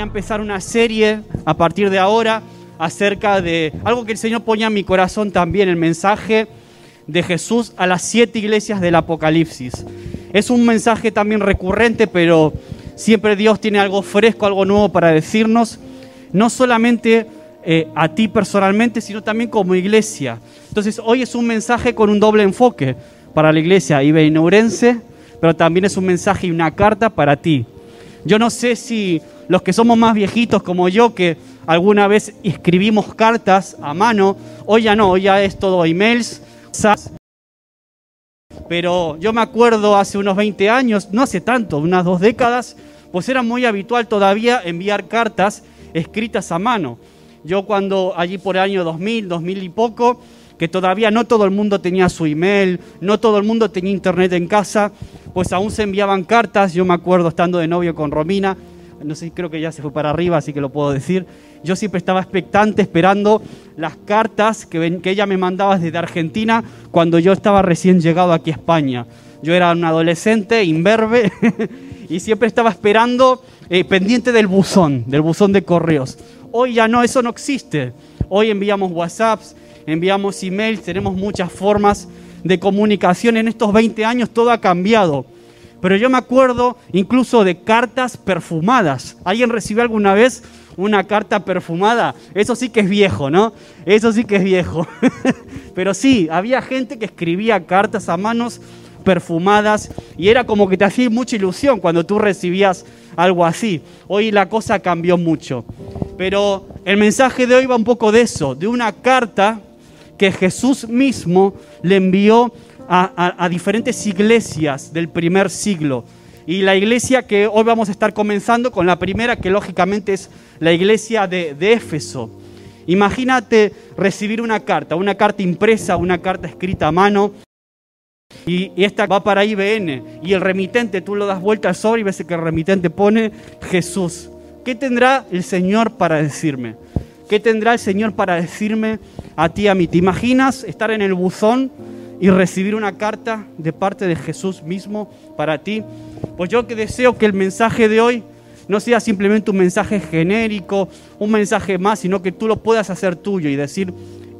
a empezar una serie a partir de ahora acerca de algo que el Señor ponía en mi corazón también, el mensaje de Jesús a las siete iglesias del Apocalipsis. Es un mensaje también recurrente, pero siempre Dios tiene algo fresco, algo nuevo para decirnos, no solamente eh, a ti personalmente, sino también como iglesia. Entonces hoy es un mensaje con un doble enfoque para la iglesia ibeinaurense, pero también es un mensaje y una carta para ti. Yo no sé si los que somos más viejitos como yo, que alguna vez escribimos cartas a mano, hoy ya no, hoy ya es todo emails, pero yo me acuerdo hace unos 20 años, no hace tanto, unas dos décadas, pues era muy habitual todavía enviar cartas escritas a mano. Yo cuando allí por el año 2000, 2000 y poco, que todavía no todo el mundo tenía su email, no todo el mundo tenía internet en casa, pues aún se enviaban cartas. Yo me acuerdo estando de novio con Romina, no sé, creo que ya se fue para arriba, así que lo puedo decir. Yo siempre estaba expectante, esperando las cartas que, ella me mandaba desde Argentina cuando yo estaba recién llegado aquí a España. Yo era un adolescente, imberbe, y siempre estaba esperando, eh, pendiente del buzón, del buzón de correos. Hoy ya no, eso no existe. Hoy enviamos WhatsApps, enviamos emails, tenemos muchas formas de comunicación. En estos 20 años todo ha cambiado. Pero yo me acuerdo incluso de cartas perfumadas. ¿Alguien recibió alguna vez una carta perfumada? Eso sí que es viejo, ¿no? Eso sí que es viejo. Pero sí, había gente que escribía cartas a manos perfumadas y era como que te hacía mucha ilusión cuando tú recibías algo así. Hoy la cosa cambió mucho. Pero el mensaje de hoy va un poco de eso, de una carta que Jesús mismo le envió a, diferentes iglesias del primer siglo. Y la iglesia que hoy vamos a estar comenzando con la primera, que lógicamente es la iglesia de, Éfeso. Imagínate recibir una carta, una carta impresa, una carta escrita a mano. Y, esta va para IBN. Y el remitente, tú lo das vuelta al sobre y ves que el remitente pone Jesús. ¿Qué tendrá el Señor para decirme? ¿Qué tendrá el Señor para decirme a ti, a mí? ¿Te imaginas estar en el buzón y recibir una carta de parte de Jesús mismo para ti. Pues yo que deseo que el mensaje de hoy no sea simplemente un mensaje genérico, un mensaje más, sino que tú lo puedas hacer tuyo y decir,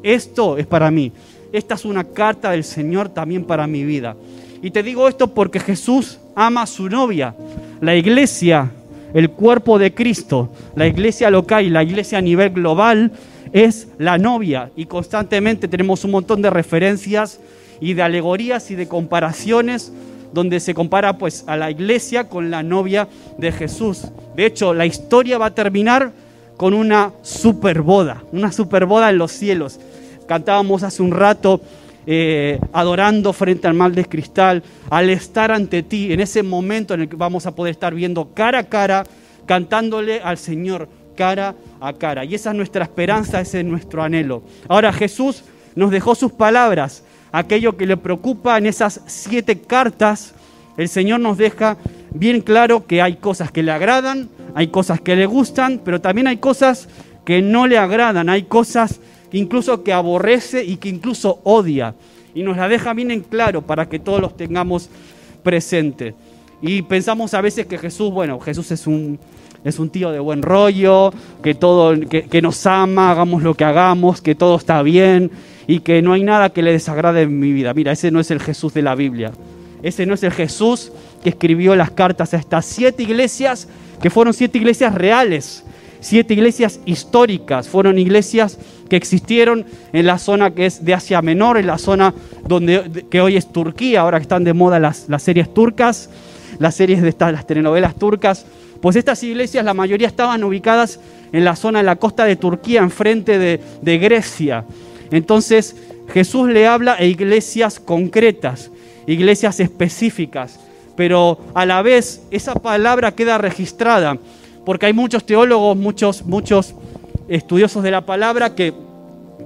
esto es para mí, esta es una carta del Señor también para mi vida. Y te digo esto porque Jesús ama a su novia, la iglesia, el cuerpo de Cristo, la iglesia local y la iglesia a nivel global es la novia y constantemente tenemos un montón de referencias y de alegorías y de comparaciones donde se compara pues a la iglesia con la novia de Jesús. De hecho, la historia va a terminar con una super boda, una super boda en los cielos. Cantábamos hace un rato eh, adorando frente al mal de cristal, al estar ante ti, en ese momento en el que vamos a poder estar viendo cara a cara, cantándole al Señor cara a cara. Y esa es nuestra esperanza, ese es nuestro anhelo. Ahora Jesús nos dejó sus palabras aquello que le preocupa en esas siete cartas, el Señor nos deja bien claro que hay cosas que le agradan, hay cosas que le gustan, pero también hay cosas que no le agradan, hay cosas que incluso que aborrece y que incluso odia. Y nos la deja bien en claro para que todos los tengamos presente. Y pensamos a veces que Jesús, bueno, Jesús es un, es un tío de buen rollo, que, todo, que nos ama, hagamos lo que hagamos, que todo está bien, y que no hay nada que le desagrade en mi vida. Mira, ese no es el Jesús de la Biblia. Ese no es el Jesús que escribió las cartas a estas siete iglesias, que fueron siete iglesias reales, siete iglesias históricas, fueron iglesias que existieron en la zona que es de Asia Menor, en la zona donde, que hoy es Turquía, ahora que están de moda las, las series turcas, las series de estas, las telenovelas turcas. Pues estas iglesias, la mayoría estaban ubicadas en la zona, en la costa de Turquía, enfrente de, de Grecia. Entonces Jesús le habla a iglesias concretas, iglesias específicas, pero a la vez esa palabra queda registrada, porque hay muchos teólogos, muchos, muchos estudiosos de la palabra que,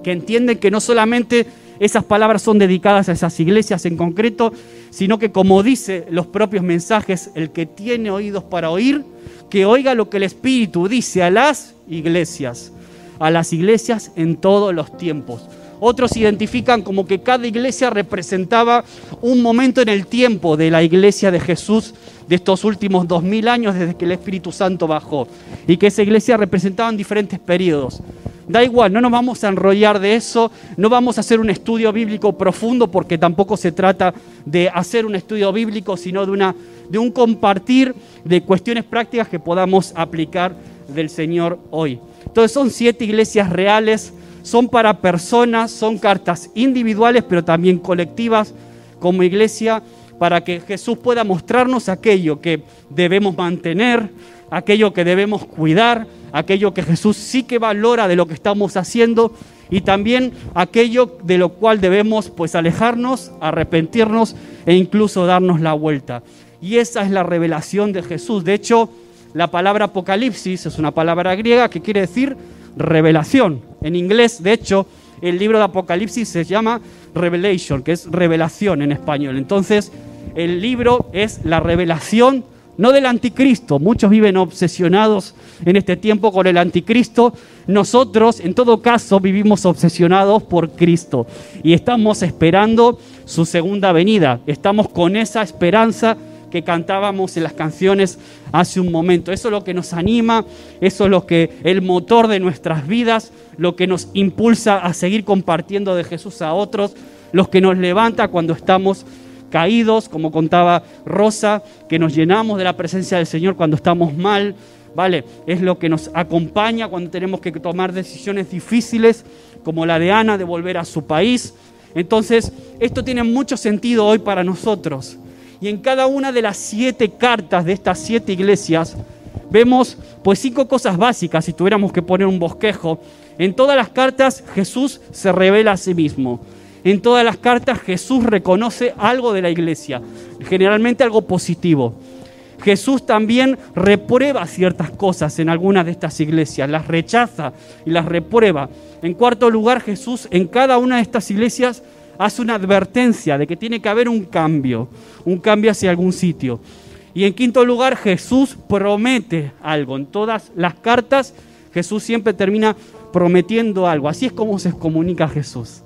que entienden que no solamente esas palabras son dedicadas a esas iglesias en concreto, sino que como dice los propios mensajes, el que tiene oídos para oír, que oiga lo que el Espíritu dice a las iglesias, a las iglesias en todos los tiempos. Otros identifican como que cada iglesia representaba un momento en el tiempo de la iglesia de Jesús de estos últimos dos mil años desde que el Espíritu Santo bajó y que esa iglesia representaba en diferentes periodos. Da igual, no nos vamos a enrollar de eso, no vamos a hacer un estudio bíblico profundo porque tampoco se trata de hacer un estudio bíblico, sino de, una, de un compartir de cuestiones prácticas que podamos aplicar del Señor hoy. Entonces son siete iglesias reales, son para personas, son cartas individuales, pero también colectivas como iglesia, para que Jesús pueda mostrarnos aquello que debemos mantener, aquello que debemos cuidar, aquello que Jesús sí que valora de lo que estamos haciendo y también aquello de lo cual debemos pues alejarnos, arrepentirnos e incluso darnos la vuelta. Y esa es la revelación de Jesús. De hecho, la palabra apocalipsis es una palabra griega que quiere decir revelación. En inglés, de hecho, el libro de Apocalipsis se llama Revelation, que es revelación en español. Entonces, el libro es la revelación no del anticristo. Muchos viven obsesionados en este tiempo con el anticristo. Nosotros, en todo caso, vivimos obsesionados por Cristo y estamos esperando su segunda venida. Estamos con esa esperanza que cantábamos en las canciones hace un momento. Eso es lo que nos anima, eso es lo que el motor de nuestras vidas, lo que nos impulsa a seguir compartiendo de Jesús a otros, lo que nos levanta cuando estamos caídos, como contaba Rosa, que nos llenamos de la presencia del Señor cuando estamos mal, ¿vale? Es lo que nos acompaña cuando tenemos que tomar decisiones difíciles, como la de Ana, de volver a su país. Entonces, esto tiene mucho sentido hoy para nosotros. Y en cada una de las siete cartas de estas siete iglesias, vemos pues cinco cosas básicas, si tuviéramos que poner un bosquejo. En todas las cartas Jesús se revela a sí mismo. En todas las cartas Jesús reconoce algo de la iglesia, generalmente algo positivo. Jesús también reprueba ciertas cosas en algunas de estas iglesias, las rechaza y las reprueba. En cuarto lugar, Jesús en cada una de estas iglesias hace una advertencia de que tiene que haber un cambio, un cambio hacia algún sitio. Y en quinto lugar, Jesús promete algo. En todas las cartas, Jesús siempre termina prometiendo algo. Así es como se comunica Jesús.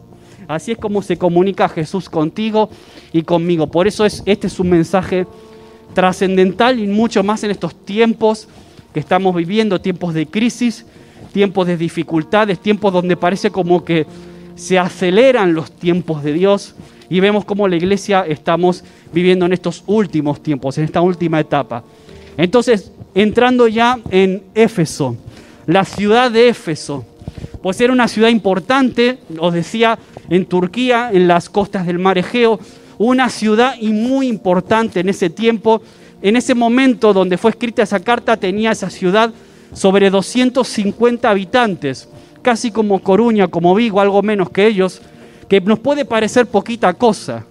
Así es como se comunica Jesús contigo y conmigo. Por eso es, este es un mensaje trascendental y mucho más en estos tiempos que estamos viviendo, tiempos de crisis, tiempos de dificultades, tiempos donde parece como que se aceleran los tiempos de Dios y vemos cómo la iglesia estamos viviendo en estos últimos tiempos, en esta última etapa. Entonces, entrando ya en Éfeso, la ciudad de Éfeso, pues era una ciudad importante, os decía, en Turquía, en las costas del mar Egeo, una ciudad y muy importante en ese tiempo. En ese momento donde fue escrita esa carta tenía esa ciudad sobre 250 habitantes, casi como Coruña, como Vigo, algo menos que ellos, que nos puede parecer poquita cosa,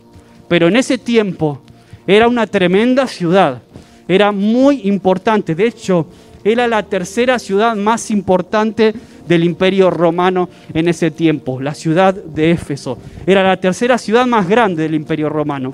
pero en ese tiempo era una tremenda ciudad, era muy importante, de hecho, era la tercera ciudad más importante del imperio romano en ese tiempo, la ciudad de Éfeso. Era la tercera ciudad más grande del imperio romano.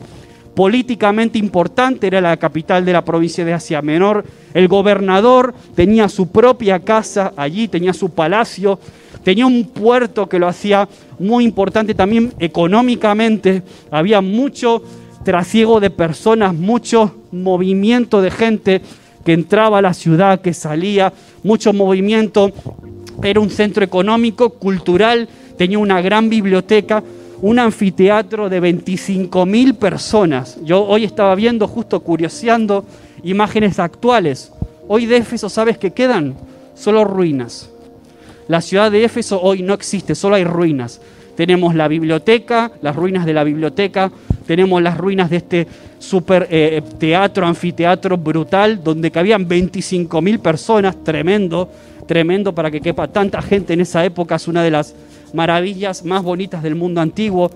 Políticamente importante, era la capital de la provincia de Asia Menor. El gobernador tenía su propia casa allí, tenía su palacio, tenía un puerto que lo hacía muy importante también económicamente. Había mucho trasiego de personas, mucho movimiento de gente que entraba a la ciudad, que salía, mucho movimiento era un centro económico, cultural, tenía una gran biblioteca, un anfiteatro de 25.000 personas. Yo hoy estaba viendo, justo curioseando, imágenes actuales. Hoy de Éfeso, ¿sabes qué quedan? Solo ruinas. La ciudad de Éfeso hoy no existe, solo hay ruinas. Tenemos la biblioteca, las ruinas de la biblioteca, tenemos las ruinas de este super eh, teatro, anfiteatro brutal, donde cabían 25.000 personas, tremendo tremendo para que quepa tanta gente en esa época, es una de las maravillas más bonitas del mundo antiguo.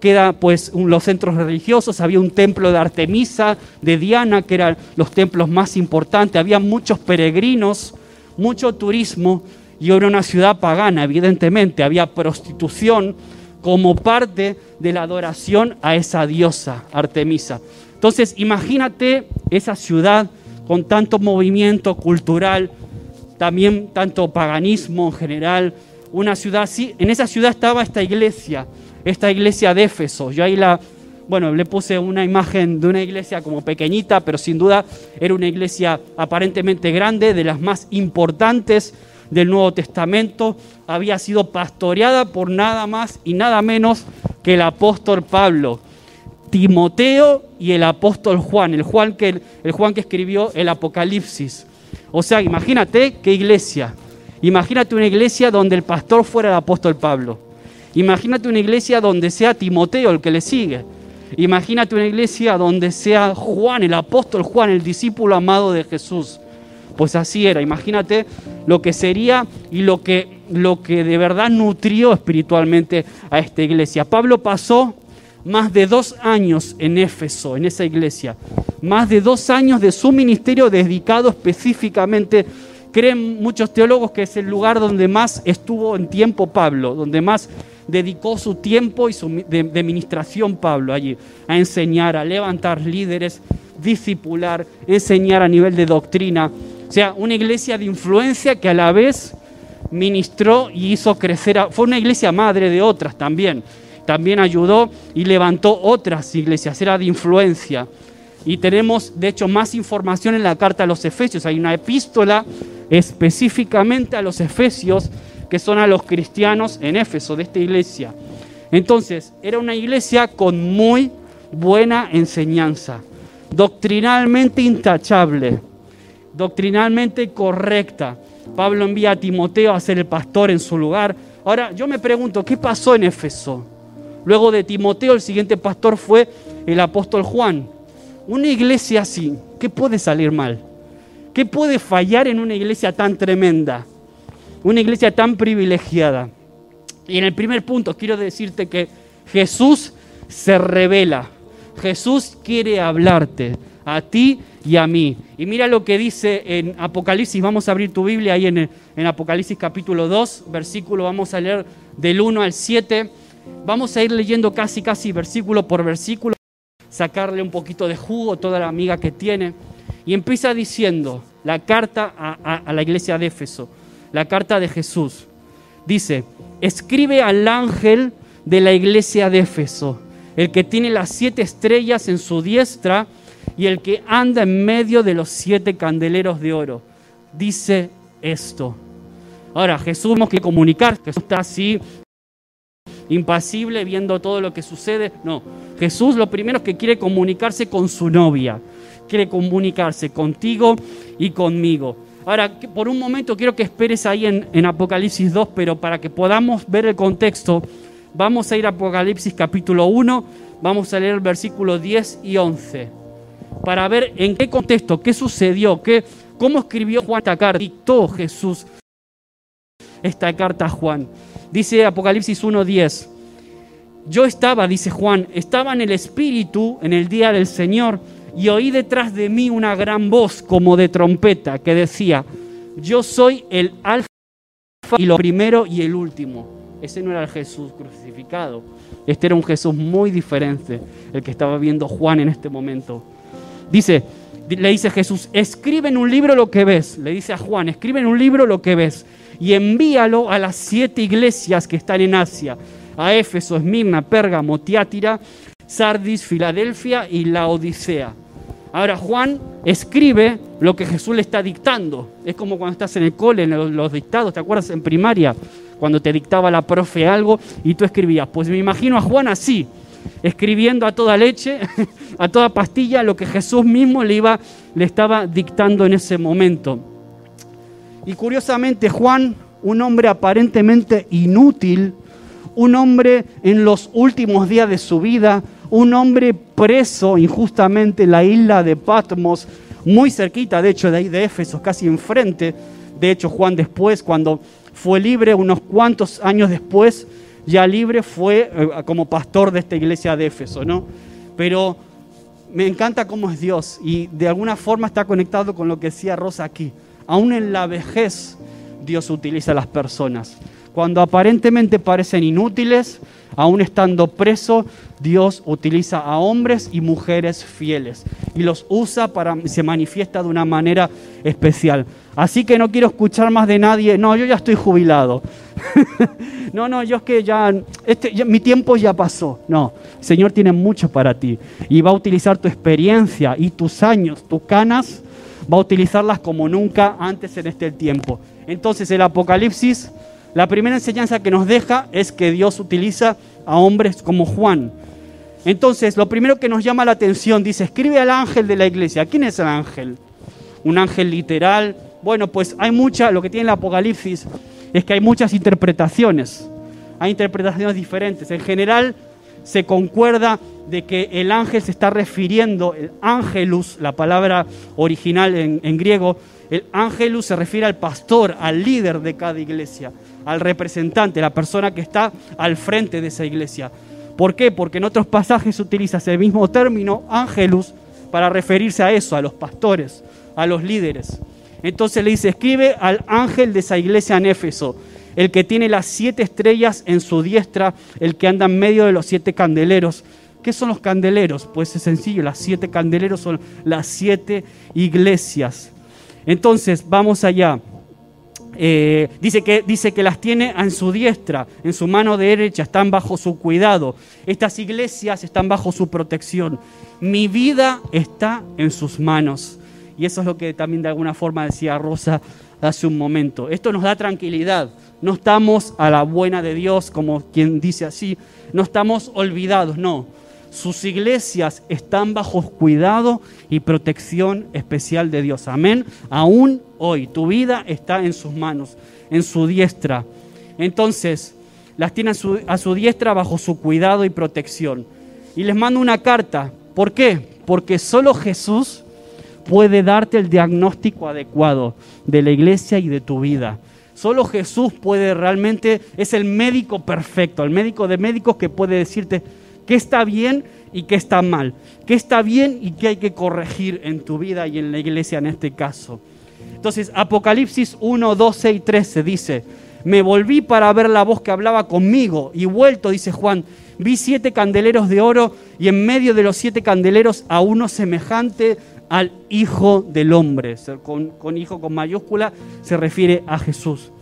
Queda pues los centros religiosos, había un templo de Artemisa, de Diana, que eran los templos más importantes, había muchos peregrinos, mucho turismo y era una ciudad pagana, evidentemente, había prostitución como parte de la adoración a esa diosa, Artemisa. Entonces, imagínate esa ciudad con tanto movimiento cultural, también tanto paganismo en general, una ciudad así. En esa ciudad estaba esta iglesia, esta iglesia de Éfeso. Yo ahí la, bueno, le puse una imagen de una iglesia como pequeñita, pero sin duda era una iglesia aparentemente grande, de las más importantes del Nuevo Testamento. Había sido pastoreada por nada más y nada menos que el apóstol Pablo. Timoteo y el apóstol Juan, el Juan que, el Juan que escribió el Apocalipsis. O sea, imagínate qué iglesia. Imagínate una iglesia donde el pastor fuera el apóstol Pablo. Imagínate una iglesia donde sea Timoteo el que le sigue. Imagínate una iglesia donde sea Juan, el apóstol Juan, el discípulo amado de Jesús. Pues así era. Imagínate lo que sería y lo que, lo que de verdad nutrió espiritualmente a esta iglesia. Pablo pasó más de dos años en Éfeso, en esa iglesia. Más de dos años de su ministerio dedicado específicamente Creen muchos teólogos que es el lugar donde más estuvo en tiempo Pablo, donde más dedicó su tiempo y su de, Pablo allí, a enseñar, a levantar líderes, discipular, enseñar a nivel de doctrina. O sea, una iglesia de influencia que a la vez ministró y hizo crecer, fue una iglesia madre de otras también. También ayudó y levantó otras iglesias, era de influencia. Y tenemos, de hecho, más información en la carta a los Efesios. Hay una epístola específicamente a los efesios, que son a los cristianos en Éfeso, de esta iglesia. Entonces, era una iglesia con muy buena enseñanza, doctrinalmente intachable, doctrinalmente correcta. Pablo envía a Timoteo a ser el pastor en su lugar. Ahora, yo me pregunto, ¿qué pasó en Éfeso? Luego de Timoteo, el siguiente pastor fue el apóstol Juan. Una iglesia así, ¿qué puede salir mal? ¿Qué puede fallar en una iglesia tan tremenda? Una iglesia tan privilegiada. Y en el primer punto quiero decirte que Jesús se revela. Jesús quiere hablarte a ti y a mí. Y mira lo que dice en Apocalipsis. Vamos a abrir tu Biblia ahí en, en Apocalipsis capítulo 2, versículo, vamos a leer del 1 al 7. Vamos a ir leyendo casi, casi versículo por versículo, sacarle un poquito de jugo a toda la amiga que tiene. Y empieza diciendo la carta a, la iglesia de Éfeso, la carta de Jesús. Dice, escribe al ángel de la iglesia de Éfeso, el que tiene las siete estrellas en su diestra y el que anda en medio de los siete candeleros de oro. Dice esto. Ahora, Jesús tenemos que comunicar, Jesús está así, impasible, viendo todo lo que sucede. No, Jesús lo primero es que quiere comunicarse con su novia quiere comunicarse contigo y conmigo. Ahora, por un momento quiero que esperes ahí en, Apocalipsis 2, pero para que podamos ver el contexto, vamos a ir a Apocalipsis capítulo 1, vamos a leer el versículo 10 y 11, para ver en qué contexto, qué sucedió, qué, cómo escribió Juan esta carta, dictó Jesús esta carta a Juan. Dice Apocalipsis 10. yo estaba, dice Juan, estaba en el Espíritu en el día del Señor y oí detrás de mí una gran voz como de trompeta que decía, yo soy el alfa y lo primero y el último. Ese no era el Jesús crucificado. Este era un Jesús muy diferente, el que estaba viendo Juan en este momento. Dice, le dice Jesús, escribe en un libro lo que ves. Le dice a Juan, escribe en un libro lo que ves y envíalo a las siete iglesias que están en Asia, a Éfeso, Esmirna, Pérgamo, Tiátira, Sardis, Filadelfia y la Odisea. Ahora Juan escribe lo que Jesús le está dictando. Es como cuando estás en el cole, en los, dictados, ¿te acuerdas en primaria? Cuando te dictaba la profe algo y tú escribías. Pues me imagino a Juan así, escribiendo a toda leche, a toda pastilla, lo que Jesús mismo le, iba, le estaba dictando en ese momento. Y curiosamente Juan, un hombre aparentemente inútil, un hombre en los últimos días de su vida, un hombre preso injustamente en la isla de Patmos, muy cerquita, de hecho, de ahí de Éfeso, casi enfrente. De hecho, Juan después, cuando fue libre, unos cuantos años después, ya libre, fue eh, como pastor de esta iglesia de Éfeso, ¿no? Pero me encanta cómo es Dios y de alguna forma está conectado con lo que decía Rosa aquí. Aún en la vejez, Dios utiliza a las personas. Cuando aparentemente parecen inútiles, aún estando preso, Dios utiliza a hombres y mujeres fieles y los usa para, se manifiesta de una manera especial. Así que no quiero escuchar más de nadie, no, yo ya estoy jubilado. no, no, yo es que ya, este, ya, mi tiempo ya pasó. No, el Señor tiene mucho para ti y va a utilizar tu experiencia y tus años, tus canas, va a utilizarlas como nunca antes en este tiempo. Entonces el Apocalipsis, la primera enseñanza que nos deja es que Dios utiliza a hombres como Juan. Entonces, lo primero que nos llama la atención, dice, escribe al ángel de la iglesia. ¿Quién es el ángel? Un ángel literal. Bueno, pues hay mucha, lo que tiene el Apocalipsis es que hay muchas interpretaciones. Hay interpretaciones diferentes. En general, se concuerda de que el ángel se está refiriendo, el ángelus, la palabra original en, en griego, el ángelus se refiere al pastor, al líder de cada iglesia, al representante, la persona que está al frente de esa iglesia. ¿Por qué? Porque en otros pasajes se utiliza ese mismo término, ángelus, para referirse a eso, a los pastores, a los líderes. Entonces le dice, escribe al ángel de esa iglesia en Éfeso, el que tiene las siete estrellas en su diestra, el que anda en medio de los siete candeleros. ¿Qué son los candeleros? Pues es sencillo, las siete candeleros son las siete iglesias. Entonces, vamos allá. Eh, dice, que, dice que las tiene en su diestra, en su mano derecha, están bajo su cuidado. Estas iglesias están bajo su protección. Mi vida está en sus manos. Y eso es lo que también de alguna forma decía Rosa hace un momento. Esto nos da tranquilidad. No estamos a la buena de Dios, como quien dice así. No estamos olvidados, no. Sus iglesias están bajo cuidado y protección especial de Dios. Amén. Aún hoy tu vida está en sus manos, en su diestra. Entonces, las tiene a su, a su diestra bajo su cuidado y protección. Y les mando una carta. ¿Por qué? Porque solo Jesús puede darte el diagnóstico adecuado de la iglesia y de tu vida. Solo Jesús puede realmente, es el médico perfecto, el médico de médicos que puede decirte qué está bien y qué está mal, qué está bien y qué hay que corregir en tu vida y en la iglesia en este caso. Entonces, Apocalipsis 1, 12 y 13 dice, me volví para ver la voz que hablaba conmigo y vuelto, dice Juan, vi siete candeleros de oro y en medio de los siete candeleros a uno semejante al Hijo del Hombre. Con, hijo con mayúscula se refiere a Jesús.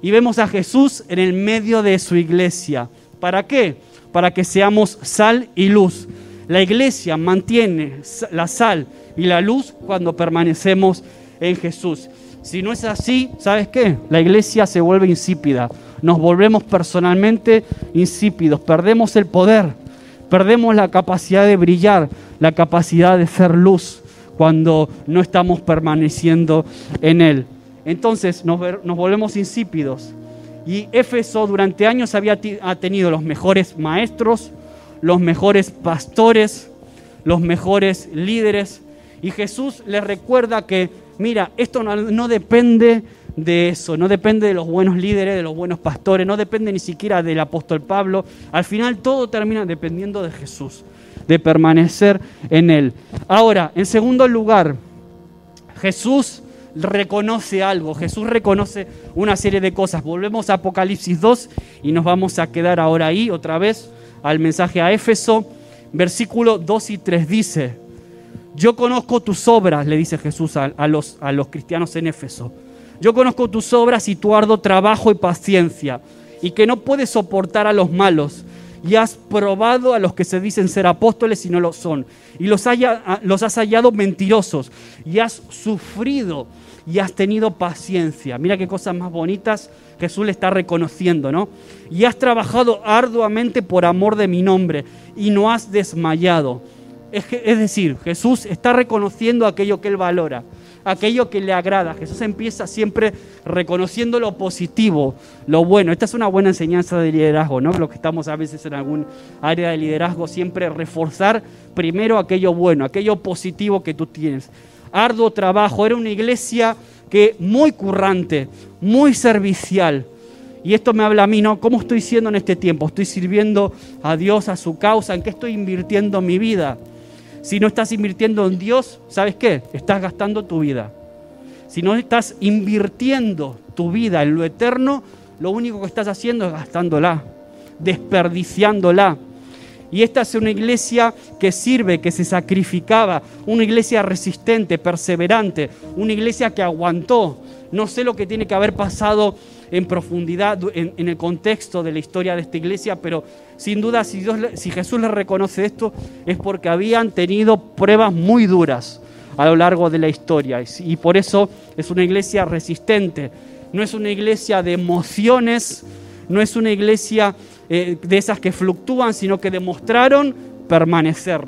Y vemos a Jesús en el medio de su iglesia. ¿Para qué? Para que seamos sal y luz. La iglesia mantiene la sal y la luz cuando permanecemos en Jesús. Si no es así, ¿sabes qué? La iglesia se vuelve insípida. Nos volvemos personalmente insípidos. Perdemos el poder. Perdemos la capacidad de brillar, la capacidad de ser luz cuando no estamos permaneciendo en Él. Entonces nos, volvemos insípidos. Y Éfeso durante años había ha tenido los mejores maestros, los mejores pastores, los mejores líderes. Y Jesús les recuerda que, mira, esto no, no depende de eso, no depende de los buenos líderes, de los buenos pastores, no depende ni siquiera del apóstol Pablo. Al final todo termina dependiendo de Jesús de permanecer en Él. Ahora, en segundo lugar, Jesús reconoce algo, Jesús reconoce una serie de cosas. Volvemos a Apocalipsis 2 y nos vamos a quedar ahora ahí otra vez al mensaje a Éfeso. Versículo 2 y 3 dice, yo conozco tus obras, le dice Jesús a, los, a los cristianos en Éfeso. Yo conozco tus obras y tu arduo trabajo y paciencia, y que no puedes soportar a los malos, y has probado a los que se dicen ser apóstoles y no lo son, y los, los has hallado mentirosos, y has sufrido y has tenido paciencia. Mira qué cosas más bonitas Jesús le está reconociendo, ¿no? Y has trabajado arduamente por amor de mi nombre y no has desmayado. Es, decir, Jesús está reconociendo aquello que él valora aquello que le agrada. Jesús empieza siempre reconociendo lo positivo, lo bueno. Esta es una buena enseñanza de liderazgo, ¿no? Lo que estamos a veces en algún área de liderazgo, siempre reforzar primero aquello bueno, aquello positivo que tú tienes. Arduo trabajo, era una iglesia que muy currante, muy servicial. Y esto me habla a mí, ¿no? ¿Cómo estoy siendo en este tiempo? ¿Estoy sirviendo a Dios, a su causa? ¿En qué estoy invirtiendo mi vida? Si no estás invirtiendo en Dios, ¿sabes qué? Estás gastando tu vida. Si no estás invirtiendo tu vida en lo eterno, lo único que estás haciendo es gastándola, desperdiciándola. Y esta es una iglesia que sirve, que se sacrificaba, una iglesia resistente, perseverante, una iglesia que aguantó. No sé lo que tiene que haber pasado en profundidad en, el contexto de la historia de esta iglesia, pero sin duda si, Jesús les reconoce esto es porque habían tenido pruebas muy duras a lo largo de la historia y por eso es una iglesia resistente, no es una iglesia de emociones, no es una iglesia eh, de esas que fluctúan, sino que demostraron permanecer,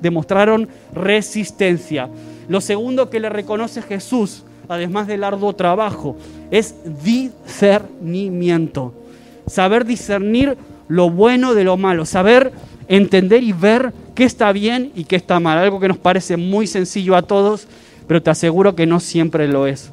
demostraron resistencia. Lo segundo que le reconoce Jesús además del arduo trabajo, es discernimiento. Saber discernir lo bueno de lo malo, saber entender y ver qué está bien y qué está mal. Algo que nos parece muy sencillo a todos, pero te aseguro que no siempre lo es.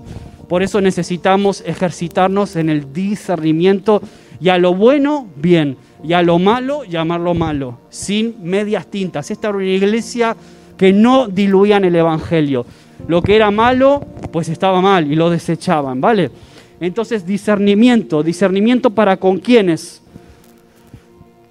Por eso necesitamos ejercitarnos en el discernimiento y a lo bueno, bien, y a lo malo, llamarlo malo, sin medias tintas. Esta era una iglesia que no diluían el Evangelio. Lo que era malo, pues estaba mal y lo desechaban, ¿vale? Entonces, discernimiento, discernimiento para con quiénes?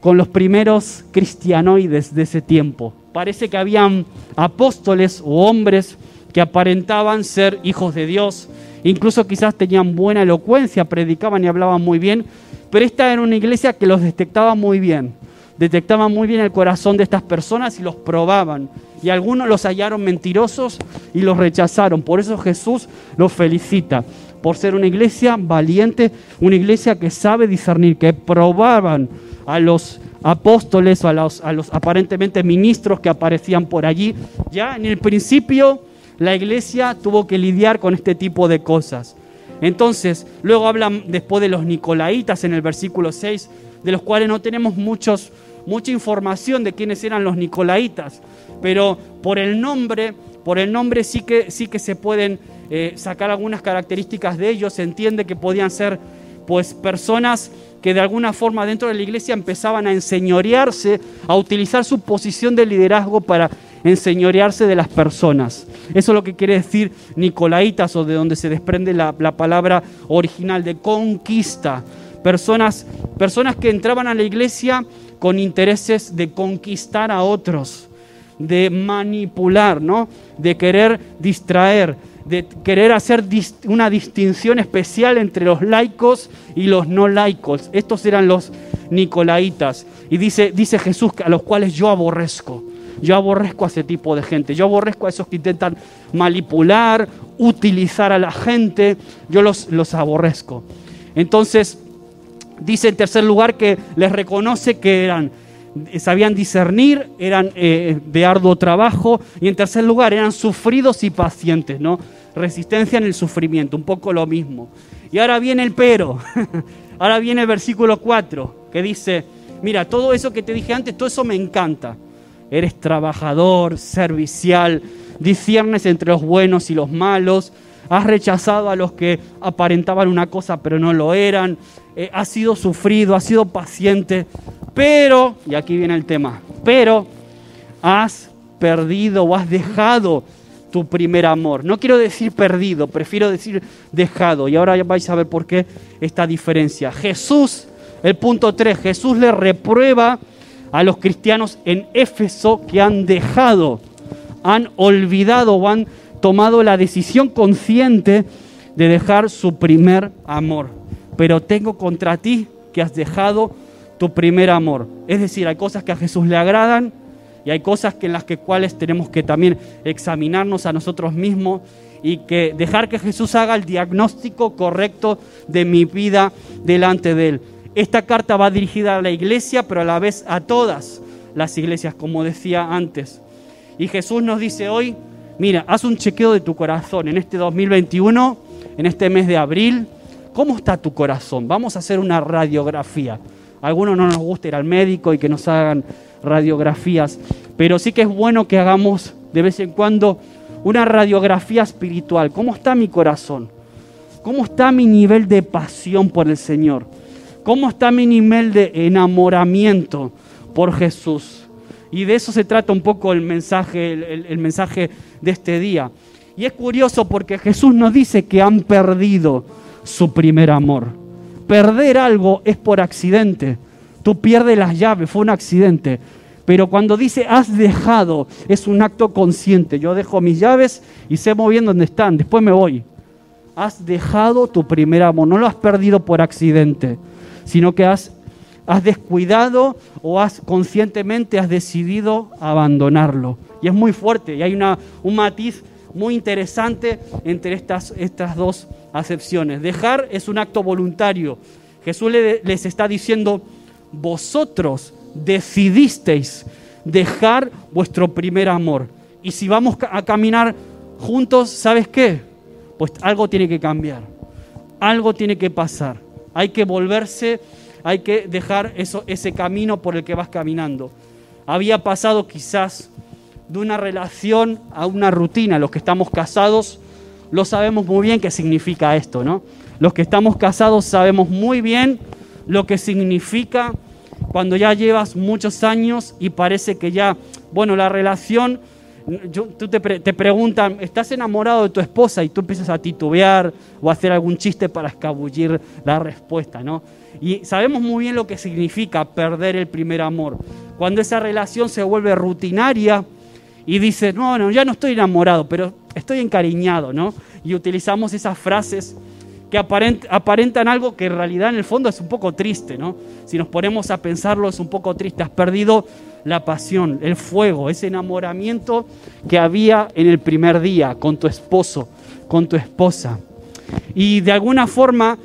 Con los primeros cristianoides de ese tiempo. Parece que habían apóstoles o hombres que aparentaban ser hijos de Dios, incluso quizás tenían buena elocuencia, predicaban y hablaban muy bien, pero esta era una iglesia que los detectaba muy bien detectaban muy bien el corazón de estas personas y los probaban. Y algunos los hallaron mentirosos y los rechazaron. Por eso Jesús los felicita, por ser una iglesia valiente, una iglesia que sabe discernir, que probaban a los apóstoles o a los, a los aparentemente ministros que aparecían por allí. Ya en el principio la iglesia tuvo que lidiar con este tipo de cosas. Entonces, luego hablan después de los Nicolaitas en el versículo 6, de los cuales no tenemos muchos mucha información de quiénes eran los nicolaitas, pero por el nombre, por el nombre sí que, sí que se pueden eh, sacar algunas características de ellos, se entiende que podían ser pues personas que de alguna forma dentro de la iglesia empezaban a enseñorearse, a utilizar su posición de liderazgo para enseñorearse de las personas. Eso es lo que quiere decir Nicolaitas o de donde se desprende la, la palabra original de conquista. Personas, personas que entraban a la iglesia con intereses de conquistar a otros, de manipular, ¿no? de querer distraer, de querer hacer una distinción especial entre los laicos y los no laicos. Estos eran los nicolaitas. Y dice, dice Jesús a los cuales yo aborrezco. Yo aborrezco a ese tipo de gente. Yo aborrezco a esos que intentan manipular, utilizar a la gente. Yo los, los aborrezco. Entonces, Dice en tercer lugar que les reconoce que eran, sabían discernir, eran eh, de arduo trabajo y en tercer lugar eran sufridos y pacientes, ¿no? Resistencia en el sufrimiento, un poco lo mismo. Y ahora viene el pero, ahora viene el versículo 4 que dice, mira, todo eso que te dije antes, todo eso me encanta. Eres trabajador, servicial, disciernes entre los buenos y los malos, has rechazado a los que aparentaban una cosa pero no lo eran, eh, has sido sufrido, has sido paciente, pero, y aquí viene el tema, pero has perdido o has dejado tu primer amor. No quiero decir perdido, prefiero decir dejado. Y ahora vais a ver por qué esta diferencia. Jesús, el punto 3, Jesús le reprueba a los cristianos en Éfeso que han dejado, han olvidado o han tomado la decisión consciente de dejar su primer amor. Pero tengo contra ti que has dejado tu primer amor. Es decir, hay cosas que a Jesús le agradan y hay cosas que en las que cuales tenemos que también examinarnos a nosotros mismos y que dejar que Jesús haga el diagnóstico correcto de mi vida delante de él. Esta carta va dirigida a la iglesia, pero a la vez a todas las iglesias, como decía antes. Y Jesús nos dice hoy, Mira, haz un chequeo de tu corazón en este 2021, en este mes de abril. ¿Cómo está tu corazón? Vamos a hacer una radiografía. A algunos no nos gusta ir al médico y que nos hagan radiografías, pero sí que es bueno que hagamos de vez en cuando una radiografía espiritual. ¿Cómo está mi corazón? ¿Cómo está mi nivel de pasión por el Señor? ¿Cómo está mi nivel de enamoramiento por Jesús? Y de eso se trata un poco el mensaje, el, mensaje de este día. Y es curioso porque Jesús nos dice que han perdido su primer amor. Perder algo es por accidente. Tú pierdes las llaves, fue un accidente. Pero cuando dice has dejado, es un acto consciente. Yo dejo mis llaves y sé muy bien dónde están, después me voy. Has dejado tu primer amor, no lo has perdido por accidente, sino que has, has descuidado o has conscientemente has decidido abandonarlo. Y es muy fuerte y hay una, un matiz muy interesante entre estas, estas dos acepciones. Dejar es un acto voluntario. Jesús les está diciendo, vosotros decidisteis dejar vuestro primer amor. Y si vamos a caminar juntos, ¿sabes qué? Pues algo tiene que cambiar, algo tiene que pasar. Hay que volverse, hay que dejar eso, ese camino por el que vas caminando. Había pasado quizás de una relación a una rutina. Los que estamos casados lo sabemos muy bien qué significa esto, ¿no? Los que estamos casados sabemos muy bien lo que significa cuando ya llevas muchos años y parece que ya, bueno, la relación, tú te, te, preguntan, ¿estás enamorado de tu esposa? Y tú empiezas a titubear o a hacer algún chiste para escabullir la respuesta, ¿no? Y sabemos muy bien lo que significa perder el primer amor. Cuando esa relación se vuelve rutinaria y dices, no, no, ya no estoy enamorado, pero estoy encariñado, ¿no? Y utilizamos esas frases que aparentan algo que en realidad en el fondo es un poco triste, ¿no? Si nos ponemos a pensarlo es un poco triste. Has perdido la pasión, el fuego, ese enamoramiento que había en el primer día con tu esposo, con tu esposa. Y de alguna forma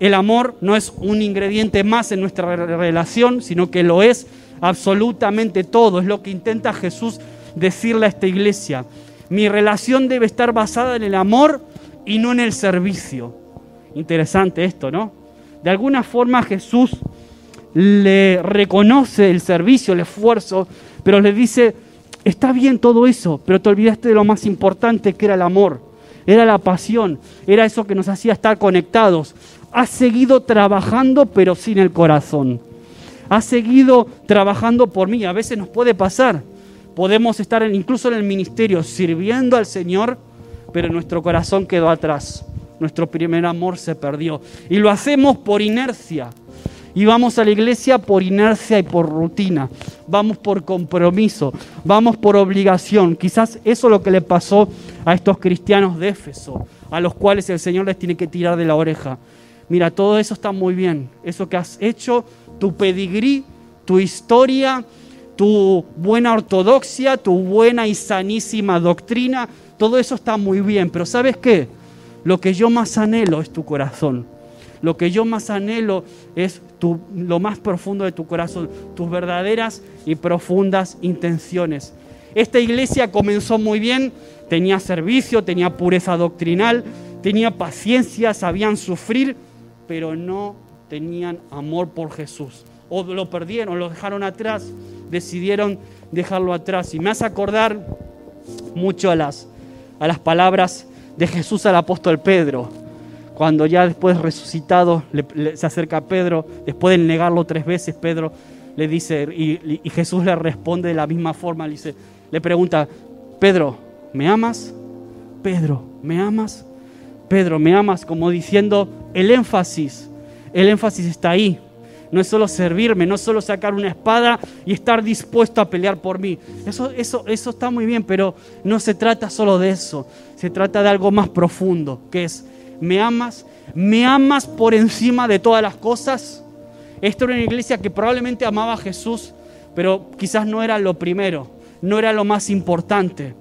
el amor no es un ingrediente más en nuestra relación, sino que lo es absolutamente todo. Es lo que intenta Jesús decirle a esta iglesia. Mi relación debe estar basada en el amor y no en el servicio. Interesante esto, ¿no? De alguna forma Jesús le reconoce el servicio, el esfuerzo, pero le dice, está bien todo eso, pero te olvidaste de lo más importante que era el amor, era la pasión, era eso que nos hacía estar conectados. Has seguido trabajando pero sin el corazón. Has seguido trabajando por mí. A veces nos puede pasar. Podemos estar incluso en el ministerio sirviendo al Señor, pero nuestro corazón quedó atrás nuestro primer amor se perdió. Y lo hacemos por inercia. Y vamos a la iglesia por inercia y por rutina. Vamos por compromiso. Vamos por obligación. Quizás eso es lo que le pasó a estos cristianos de Éfeso, a los cuales el Señor les tiene que tirar de la oreja. Mira, todo eso está muy bien. Eso que has hecho, tu pedigrí, tu historia, tu buena ortodoxia, tu buena y sanísima doctrina, todo eso está muy bien. Pero ¿sabes qué? Lo que yo más anhelo es tu corazón. Lo que yo más anhelo es tu, lo más profundo de tu corazón, tus verdaderas y profundas intenciones. Esta iglesia comenzó muy bien, tenía servicio, tenía pureza doctrinal, tenía paciencia, sabían sufrir, pero no tenían amor por Jesús. O lo perdieron, lo dejaron atrás, decidieron dejarlo atrás. Y me hace acordar mucho a las, a las palabras de Jesús al apóstol Pedro. Cuando ya después resucitado se acerca a Pedro, después de negarlo tres veces, Pedro le dice, y, Jesús le responde de la misma forma, le, dice, le pregunta, Pedro, ¿me amas? Pedro, ¿me amas? Pedro, ¿me amas? Como diciendo, el énfasis, el énfasis está ahí. No es solo servirme, no es solo sacar una espada y estar dispuesto a pelear por mí. Eso, eso, eso está muy bien, pero no se trata solo de eso. Se trata de algo más profundo, que es, ¿me amas? ¿Me amas por encima de todas las cosas? Esto era una iglesia que probablemente amaba a Jesús, pero quizás no era lo primero, no era lo más importante.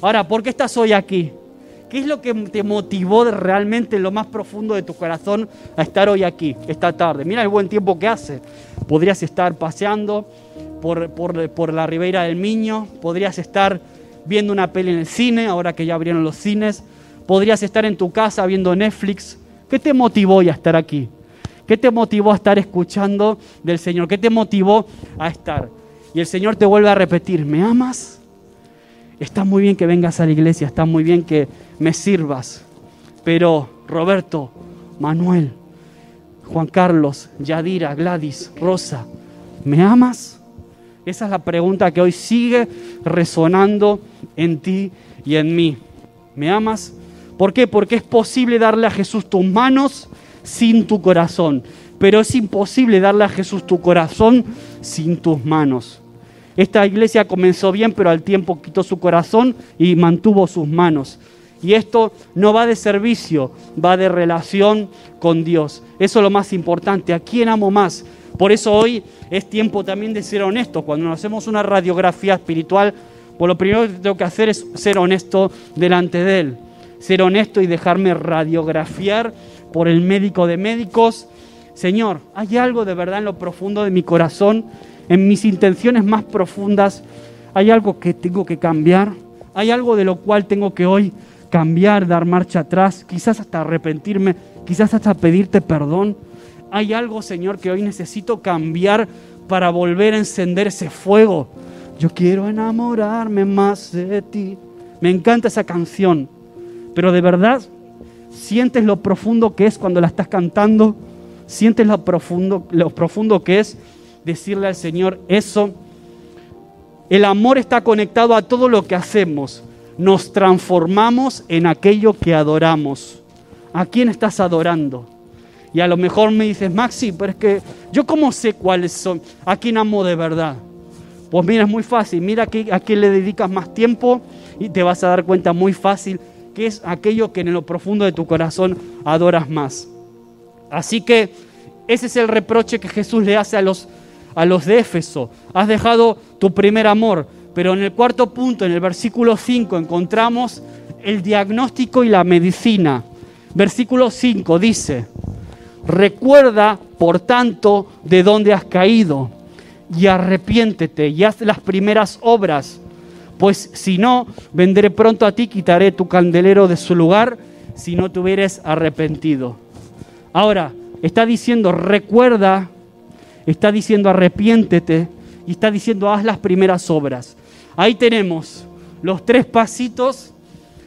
Ahora, ¿por qué estás hoy aquí? ¿Qué es lo que te motivó realmente en lo más profundo de tu corazón a estar hoy aquí, esta tarde? Mira el buen tiempo que hace. Podrías estar paseando por, por, la ribera del Miño, podrías estar viendo una peli en el cine, ahora que ya abrieron los cines, podrías estar en tu casa viendo Netflix. ¿Qué te motivó a estar aquí? ¿Qué te motivó a estar escuchando del Señor? ¿Qué te motivó a estar? Y el Señor te vuelve a repetir, ¿me amas? Está muy bien que vengas a la iglesia, está muy bien que me sirvas, pero Roberto, Manuel, Juan Carlos, Yadira, Gladys, Rosa, ¿me amas? Esa es la pregunta que hoy sigue resonando en ti y en mí. ¿Me amas? ¿Por qué? Porque es posible darle a Jesús tus manos sin tu corazón, pero es imposible darle a Jesús tu corazón sin tus manos. Esta iglesia comenzó bien, pero al tiempo quitó su corazón y mantuvo sus manos. Y esto no va de servicio, va de relación con Dios. Eso es lo más importante. ¿A quién amo más? Por eso hoy es tiempo también de ser honesto. Cuando nos hacemos una radiografía espiritual, pues lo primero que tengo que hacer es ser honesto delante de Él. Ser honesto y dejarme radiografiar por el médico de médicos. Señor, ¿hay algo de verdad en lo profundo de mi corazón, en mis intenciones más profundas? ¿Hay algo que tengo que cambiar? ¿Hay algo de lo cual tengo que hoy cambiar, dar marcha atrás, quizás hasta arrepentirme, quizás hasta pedirte perdón? ¿Hay algo, Señor, que hoy necesito cambiar para volver a encender ese fuego? Yo quiero enamorarme más de ti. Me encanta esa canción, pero de verdad sientes lo profundo que es cuando la estás cantando, sientes lo profundo, profundo que es decirle al Señor eso. El amor está conectado a todo lo que hacemos. Nos transformamos en aquello que adoramos. ¿A quién estás adorando? Y a lo mejor me dices, Maxi, pero es que yo cómo sé cuáles son, a quién amo de verdad. Pues mira, es muy fácil, mira a quién le dedicas más tiempo y te vas a dar cuenta muy fácil que es aquello que en lo profundo de tu corazón adoras más. Así que ese es el reproche que Jesús le hace a los, a los de Éfeso. Has dejado tu primer amor, pero en el cuarto punto, en el versículo 5, encontramos el diagnóstico y la medicina. Versículo 5 dice, Recuerda, por tanto, de dónde has caído y arrepiéntete y haz las primeras obras, pues si no, vendré pronto a ti, quitaré tu candelero de su lugar si no te hubieres arrepentido. Ahora, está diciendo recuerda, está diciendo arrepiéntete y está diciendo haz las primeras obras. Ahí tenemos los tres pasitos.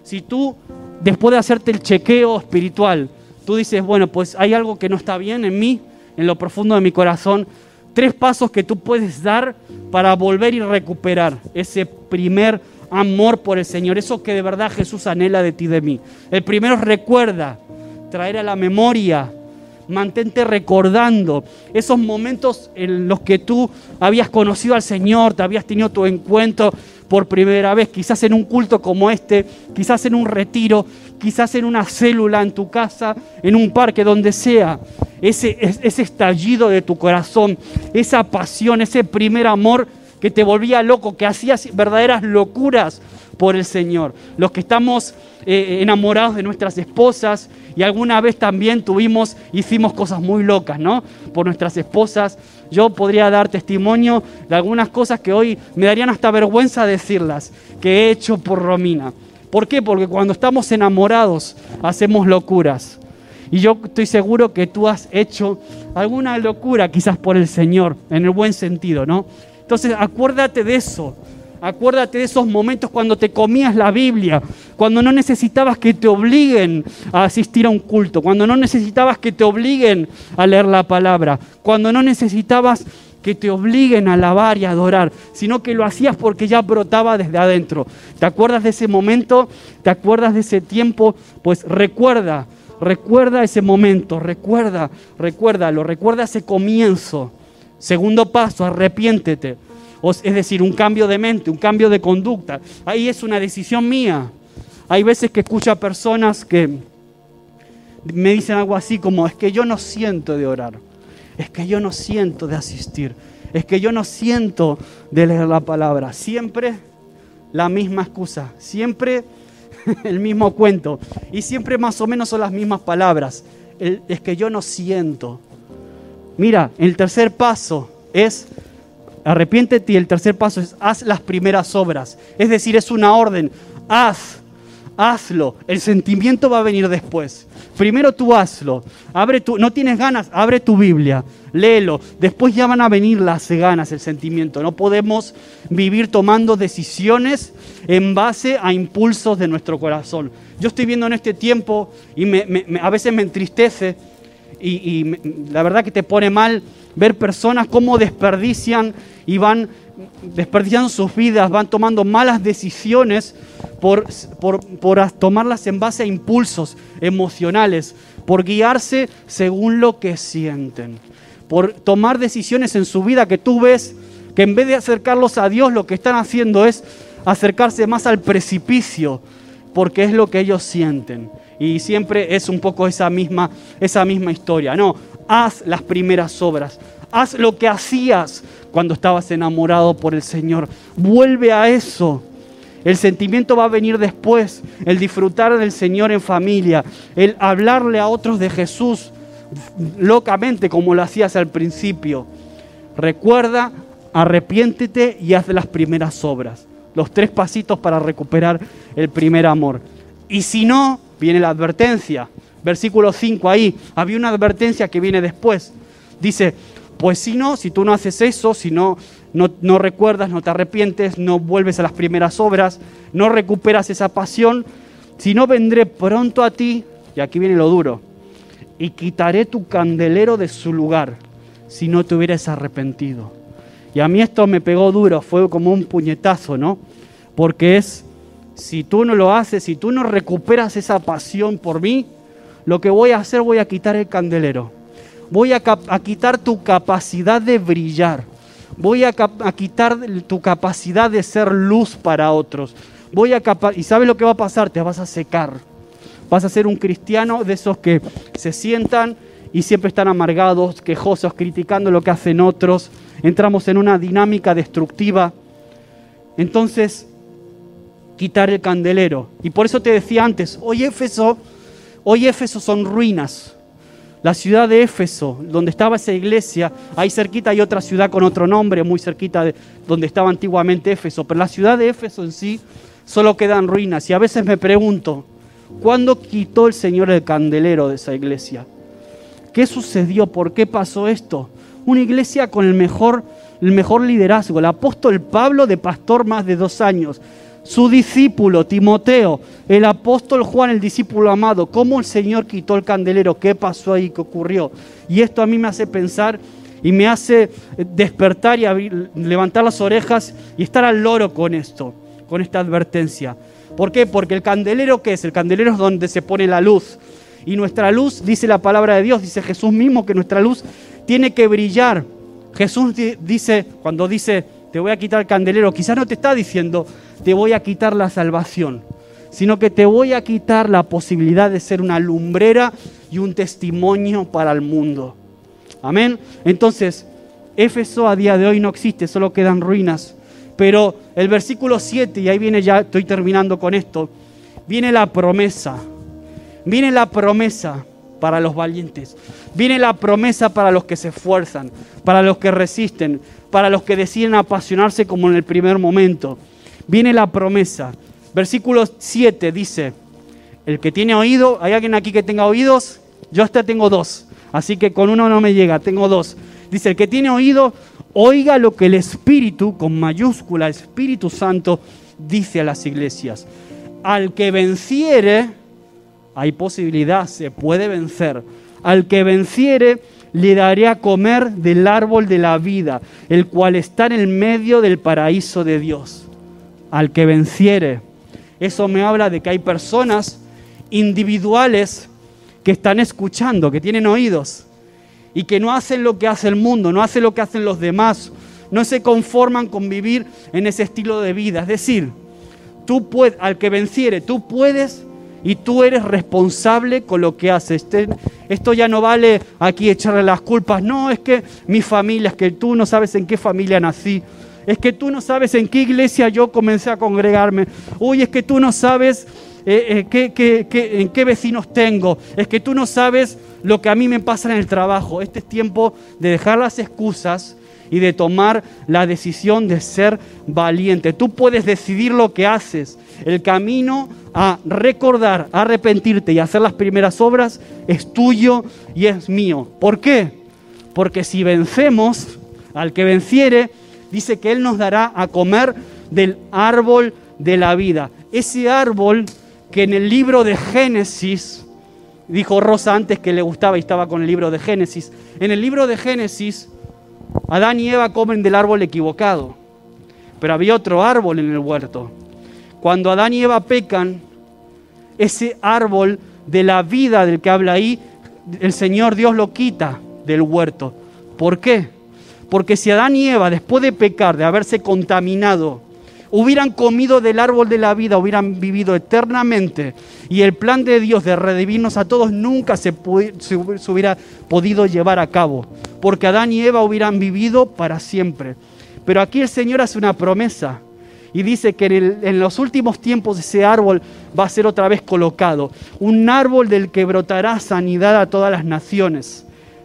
Si tú, después de hacerte el chequeo espiritual, tú dices, bueno, pues hay algo que no está bien en mí, en lo profundo de mi corazón. Tres pasos que tú puedes dar para volver y recuperar ese primer amor por el Señor, eso que de verdad Jesús anhela de ti, de mí. El primero es recuerda, traer a la memoria, mantente recordando esos momentos en los que tú habías conocido al Señor, te habías tenido tu encuentro por primera vez, quizás en un culto como este, quizás en un retiro, quizás en una célula en tu casa, en un parque, donde sea. Ese, estallido de tu corazón, esa pasión, ese primer amor que te volvía loco, que hacías verdaderas locuras por el Señor. Los que estamos eh, enamorados de nuestras esposas y alguna vez también tuvimos, hicimos cosas muy locas, ¿no? Por nuestras esposas yo podría dar testimonio de algunas cosas que hoy me darían hasta vergüenza decirlas, que he hecho por Romina. ¿Por qué? Porque cuando estamos enamorados hacemos locuras. Y yo estoy seguro que tú has hecho alguna locura quizás por el Señor, en el buen sentido, ¿no? Entonces acuérdate de eso. Acuérdate de esos momentos cuando te comías la Biblia, cuando no necesitabas que te obliguen a asistir a un culto, cuando no necesitabas que te obliguen a leer la palabra, cuando no necesitabas que te obliguen a alabar y adorar, sino que lo hacías porque ya brotaba desde adentro. ¿Te acuerdas de ese momento? ¿Te acuerdas de ese tiempo? Pues recuerda, recuerda ese momento, recuerda, recuérdalo, recuerda ese comienzo. Segundo paso, arrepiéntete es decir, un cambio de mente, un cambio de conducta. Ahí es una decisión mía. Hay veces que escucho a personas que me dicen algo así como, es que yo no siento de orar, es que yo no siento de asistir, es que yo no siento de leer la palabra. Siempre la misma excusa, siempre el mismo cuento y siempre más o menos son las mismas palabras. es que yo no siento. Mira, el tercer paso es arrepiéntete y el tercer paso es haz las primeras obras. Es decir, es una orden. Haz, hazlo. El sentimiento va a venir después. Primero tú hazlo. Abre tu, no tienes ganas, abre tu Biblia, léelo. Después ya van a venir las ganas, el sentimiento. No podemos vivir tomando decisiones en base a impulsos de nuestro corazón. Yo estoy viendo en este tiempo y a veces me entristece y, la verdad que te pone mal ver personas cómo desperdician y van desperdiciando sus vidas, van tomando malas decisiones por, por, tomarlas en base a impulsos emocionales, por guiarse según lo que sienten, por tomar decisiones en su vida que tú ves que en vez de acercarlos a Dios, lo que están haciendo es acercarse más al precipicio, porque es lo que ellos sienten. Y siempre es un poco esa misma, esa misma historia. No, haz las primeras obras, haz lo que hacías cuando estabas enamorado por el Señor. Vuelve a eso. El sentimiento va a venir después, el disfrutar del Señor en familia, el hablarle a otros de Jesús locamente como lo hacías al principio. Recuerda, arrepiéntete y haz las primeras obras. Los tres pasitos para recuperar el primer amor. Y si no, viene la advertencia. Versículo 5 ahí, había una advertencia que viene después. Dice, pues si no, si tú no haces eso, si no, no, recuerdas, no te arrepientes, no vuelves a las primeras obras, no recuperas esa pasión, si no vendré pronto a ti, y aquí viene lo duro, y quitaré tu candelero de su lugar, si no te hubieras arrepentido. Y a mí esto me pegó duro, fue como un puñetazo, ¿no? Porque es, si tú no lo haces, si tú no recuperas esa pasión por mí, lo que voy a hacer, voy a quitar el candelero voy a, quitar tu capacidad de brillar, voy a, quitar tu capacidad de ser luz para otros. Voy a y sabes lo que va a pasar, te vas a secar. Vas a ser un cristiano de esos que se sientan y siempre están amargados, quejosos, criticando lo que hacen otros. Entramos en una dinámica destructiva. Entonces, quitar el candelero. Y por eso te decía antes, hoy Éfeso, hoy Éfeso son ruinas. La ciudad de Éfeso, donde estaba esa iglesia, ahí cerquita hay otra ciudad con otro nombre, muy cerquita de donde estaba antiguamente Éfeso, pero la ciudad de Éfeso en sí solo quedan ruinas. Y a veces me pregunto, ¿cuándo quitó el Señor el candelero de esa iglesia? ¿Qué sucedió? ¿Por qué pasó esto? Una iglesia con el mejor, el mejor liderazgo, el apóstol Pablo de pastor más de dos años, su discípulo Timoteo, el apóstol Juan, el discípulo amado, cómo el Señor quitó el candelero, qué pasó ahí, qué ocurrió. Y esto a mí me hace pensar y me hace despertar y levantar las orejas y estar al loro con esto, con esta advertencia. ¿Por qué? Porque el candelero, ¿qué es? El candelero es donde se pone la luz. Y nuestra luz, dice la palabra de Dios, dice Jesús mismo que nuestra luz tiene que brillar. Jesús dice, cuando dice, te voy a quitar el candelero, quizás no te está diciendo, te voy a quitar la salvación, sino que te voy a quitar la posibilidad de ser una lumbrera y un testimonio para el mundo. Amén. Entonces, Éfeso a día de hoy no existe, solo quedan ruinas. Pero el versículo 7, y ahí viene ya, estoy terminando con esto, viene la promesa. Viene la promesa para los valientes. Viene la promesa para los que se esfuerzan, para los que resisten, para los que deciden apasionarse como en el primer momento viene la promesa. Versículo 7 dice, el que tiene oído, ¿hay alguien aquí que tenga oídos? Yo hasta tengo dos, así que con uno no me llega, tengo dos. Dice, el que tiene oído, oiga lo que el Espíritu, con mayúscula, Espíritu Santo, dice a las iglesias. Al que venciere, hay posibilidad, se puede vencer. Al que venciere, le daré a comer del árbol de la vida, el cual está en el medio del paraíso de Dios al que venciere. Eso me habla de que hay personas individuales que están escuchando, que tienen oídos y que no hacen lo que hace el mundo, no hacen lo que hacen los demás, no se conforman con vivir en ese estilo de vida. Es decir, tú puedes, al que venciere, tú puedes y tú eres responsable con lo que haces. Este, esto ya no vale aquí echarle las culpas. No, es que mi familia, es que tú no sabes en qué familia nací es que tú no sabes en qué iglesia yo comencé a congregarme. Uy, es que tú no sabes eh, eh, en qué vecinos tengo. Es que tú no sabes lo que a mí me pasa en el trabajo. Este es tiempo de dejar las excusas y de tomar la decisión de ser valiente. Tú puedes decidir lo que haces. El camino a recordar, a arrepentirte y hacer las primeras obras es tuyo y es mío. ¿Por qué? Porque si vencemos, al que venciere, dice que Él nos dará a comer del árbol de la vida. Ese árbol que en el libro de Génesis, dijo Rosa antes que le gustaba y estaba con el libro de Génesis, en el libro de Génesis, Adán y Eva comen del árbol equivocado, pero había otro árbol en el huerto. Cuando Adán y Eva pecan, ese árbol de la vida del que habla ahí, el Señor Dios lo quita del huerto. ¿Por qué? Porque si Adán y Eva, después de pecar, de haberse contaminado, hubieran comido del árbol de la vida, hubieran vivido eternamente, y el plan de Dios de redimirnos a todos nunca se, hubiera podido llevar a cabo, porque Adán y Eva hubieran vivido para siempre. Pero aquí el Señor hace una promesa y dice que en, los últimos tiempos ese árbol va a ser otra vez colocado. Un árbol del que brotará sanidad a todas las naciones.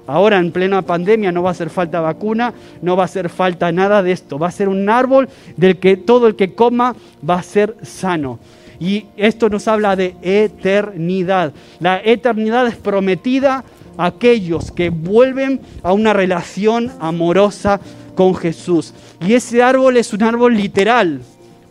Ahora en plena pandemia no va a hacer falta vacuna, no va a hacer falta nada de esto. Va a ser un árbol del que todo el que coma va a ser sano. Y esto nos habla de eternidad. La eternidad es prometida a aquellos que vuelven a una relación amorosa con Jesús. Y ese árbol es un árbol literal.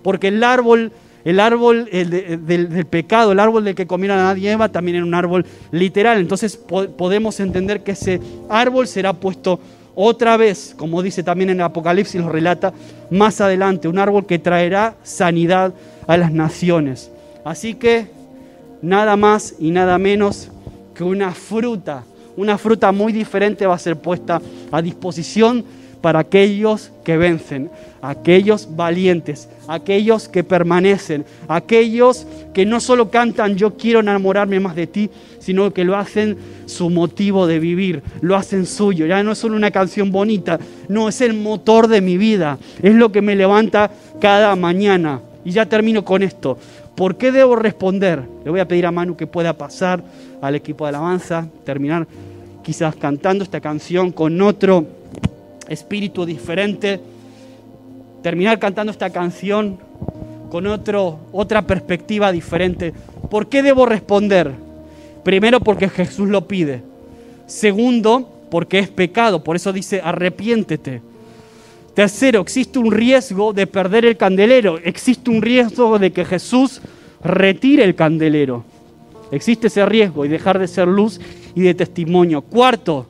Porque el árbol, el árbol del, pecado, el árbol del que comieron a nadie Eva, también era un árbol literal. Entonces podemos entender que ese árbol será puesto otra vez, como dice también en el Apocalipsis, lo relata más adelante, un árbol que traerá sanidad a las naciones. Así que nada más y nada menos que una fruta, una fruta muy diferente va a ser puesta a disposición para aquellos que vencen, aquellos valientes, aquellos que permanecen, aquellos que no solo cantan yo quiero enamorarme más de ti, sino que lo hacen su motivo de vivir, lo hacen suyo. Ya no es solo una canción bonita, no, es el motor de mi vida, es lo que me levanta cada mañana. Y ya termino con esto. ¿Por qué debo responder? Le voy a pedir a Manu que pueda pasar al equipo de alabanza, terminar quizás cantando esta canción con otro espíritu diferente, terminar cantando esta canción con otro, otra perspectiva diferente. ¿Por qué debo responder? Primero porque Jesús lo pide. Segundo, porque es pecado, por eso dice arrepiéntete. Tercero, existe un riesgo de perder el candelero, existe un riesgo de que Jesús retire el candelero. Existe ese riesgo y dejar de ser luz y de testimonio. Cuarto,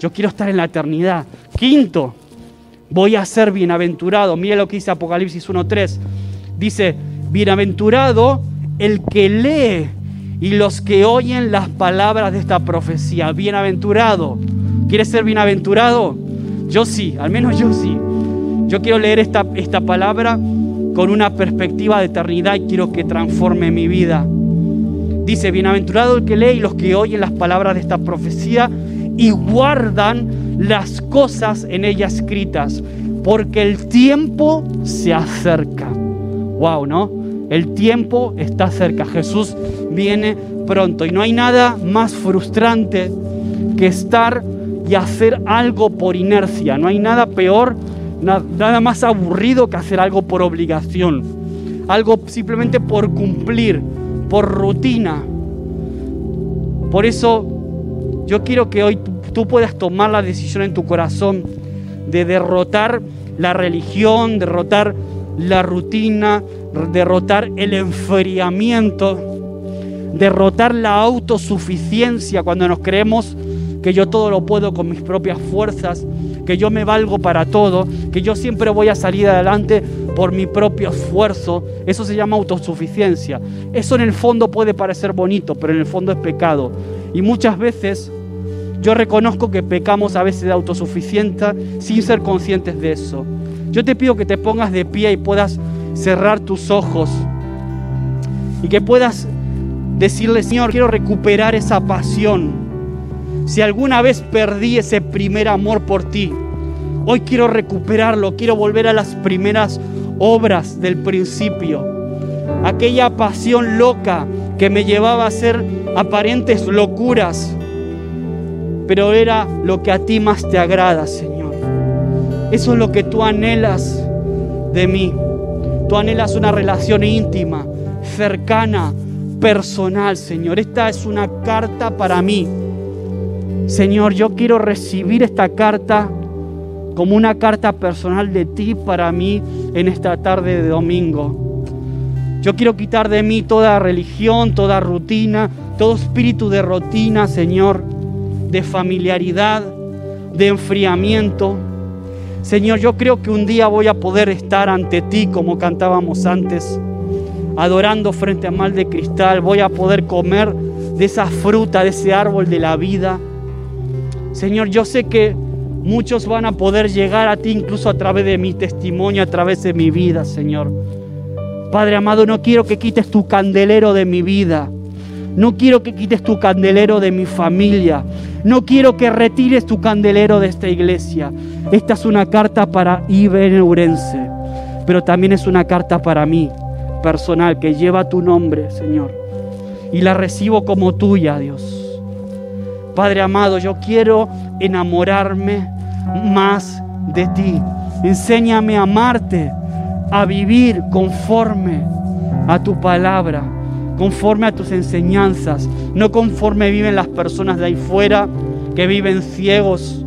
yo quiero estar en la eternidad. Quinto, voy a ser bienaventurado. Mira lo que dice Apocalipsis 1.3. Dice, bienaventurado el que lee y los que oyen las palabras de esta profecía. Bienaventurado. ¿Quieres ser bienaventurado? Yo sí, al menos yo sí. Yo quiero leer esta, esta palabra con una perspectiva de eternidad y quiero que transforme mi vida. Dice, bienaventurado el que lee y los que oyen las palabras de esta profecía y guardan las cosas en ella escritas, porque el tiempo se acerca. Wow, ¿no? El tiempo está cerca. Jesús viene pronto y no hay nada más frustrante que estar y hacer algo por inercia. No hay nada peor, nada más aburrido que hacer algo por obligación. Algo simplemente por cumplir, por rutina. Por eso yo quiero que hoy tú puedas tomar la decisión en tu corazón de derrotar la religión, derrotar la rutina, derrotar el enfriamiento, derrotar la autosuficiencia cuando nos creemos que yo todo lo puedo con mis propias fuerzas, que yo me valgo para todo, que yo siempre voy a salir adelante por mi propio esfuerzo. Eso se llama autosuficiencia. Eso en el fondo puede parecer bonito, pero en el fondo es pecado. Y muchas veces yo reconozco que pecamos a veces de autosuficiencia sin ser conscientes de eso. Yo te pido que te pongas de pie y puedas cerrar tus ojos y que puedas decirle, Señor, quiero recuperar esa pasión. Si alguna vez perdí ese primer amor por ti, hoy quiero recuperarlo, quiero volver a las primeras obras del principio. Aquella pasión loca que me llevaba a hacer aparentes locuras, pero era lo que a ti más te agrada, Señor. Eso es lo que tú anhelas de mí. Tú anhelas una relación íntima, cercana, personal, Señor. Esta es una carta para mí. Señor, yo quiero recibir esta carta como una carta personal de ti para mí en esta tarde de domingo. Yo quiero quitar de mí toda religión, toda rutina, todo espíritu de rutina, Señor, de familiaridad, de enfriamiento. Señor, yo creo que un día voy a poder estar ante ti como cantábamos antes, adorando frente a mal de cristal. Voy a poder comer de esa fruta, de ese árbol de la vida. Señor, yo sé que Muchos van a poder llegar a ti incluso a través de mi testimonio, a través de mi vida, Señor. Padre amado, no quiero que quites tu candelero de mi vida. No quiero que quites tu candelero de mi familia. No quiero que retires tu candelero de esta iglesia. Esta es una carta para Ibeneurense, pero también es una carta para mí, personal, que lleva tu nombre, Señor. Y la recibo como tuya, Dios. Padre amado, yo quiero enamorarme más de ti. Enséñame a amarte, a vivir conforme a tu palabra conforme a tus enseñanzas, no conforme viven las personas de ahí fuera que viven ciegos.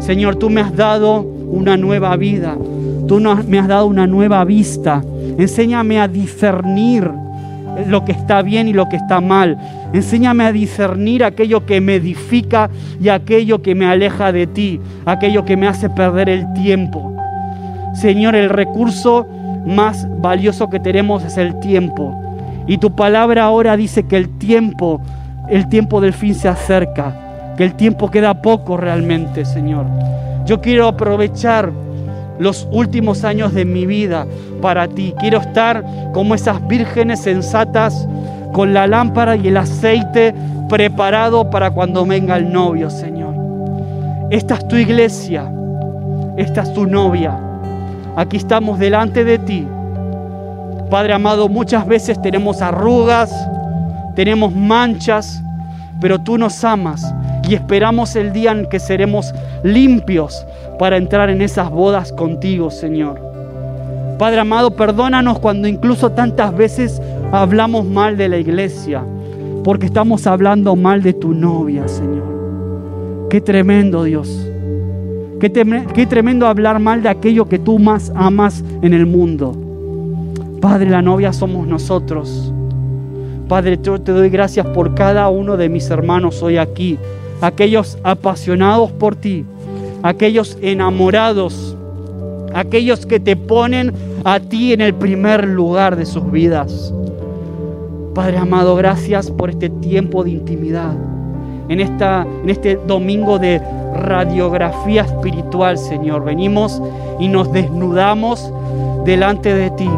Señor, tú me has dado una nueva vida, tú me has dado una nueva vista. Enséñame a discernir lo que está bien y lo que está mal. Enséñame a discernir aquello que me edifica y aquello que me aleja de ti, aquello que me hace perder el tiempo. Señor, el recurso más valioso que tenemos es el tiempo. Y tu palabra ahora dice que el tiempo, el tiempo del fin se acerca, que el tiempo queda poco realmente, Señor. Yo quiero aprovechar los últimos años de mi vida para ti. Quiero estar como esas vírgenes sensatas con la lámpara y el aceite preparado para cuando venga el novio, Señor. Esta es tu iglesia, esta es tu novia. Aquí estamos delante de ti Padre amado, muchas veces tenemos arrugas, tenemos manchas, pero tú nos amas y esperamos el día en que seremos limpios para entrar en esas bodas contigo, Señor. Padre amado, perdónanos cuando incluso tantas veces hablamos mal de la iglesia, porque estamos hablando mal de tu novia, Señor. Qué tremendo, Dios. Qué, tremendo hablar mal de aquello que tú más amas en el mundo. Padre, la novia somos nosotros. Padre, yo te doy gracias por cada uno de mis hermanos hoy aquí, aquellos apasionados por ti, aquellos enamorados, aquellos que te ponen a ti en el primer lugar de sus vidas. Padre amado, gracias por este tiempo de intimidad, en, esta, en este domingo de radiografía espiritual, Señor. Venimos y nos desnudamos delante de ti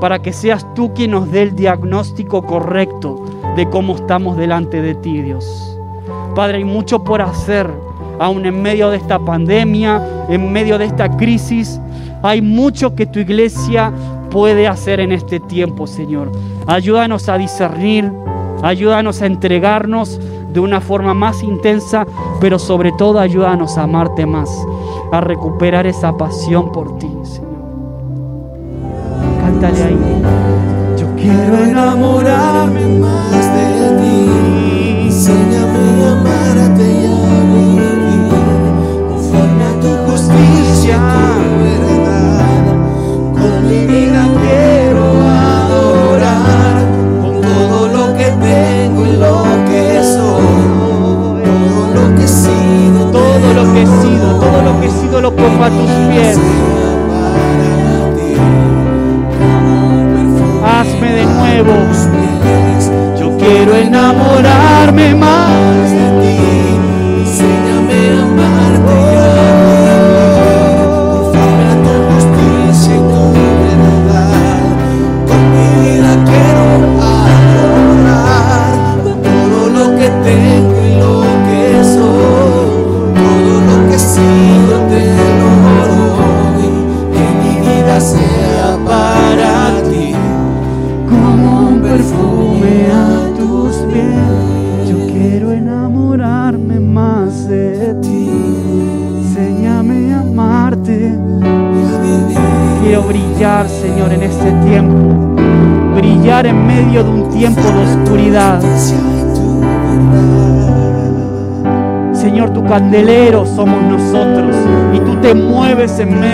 para que seas tú quien nos dé el diagnóstico correcto de cómo estamos delante de ti, Dios. Padre, hay mucho por hacer, aún en medio de esta pandemia, en medio de esta crisis. Hay mucho que tu iglesia puede hacer en este tiempo, Señor. Ayúdanos a discernir, ayúdanos a entregarnos de una forma más intensa, pero sobre todo ayúdanos a amarte más, a recuperar esa pasión por ti, Señor. Yo quiero enamorarme más de ti. Enséñame a amarte y a vivir conforme a tu justicia, candelero somos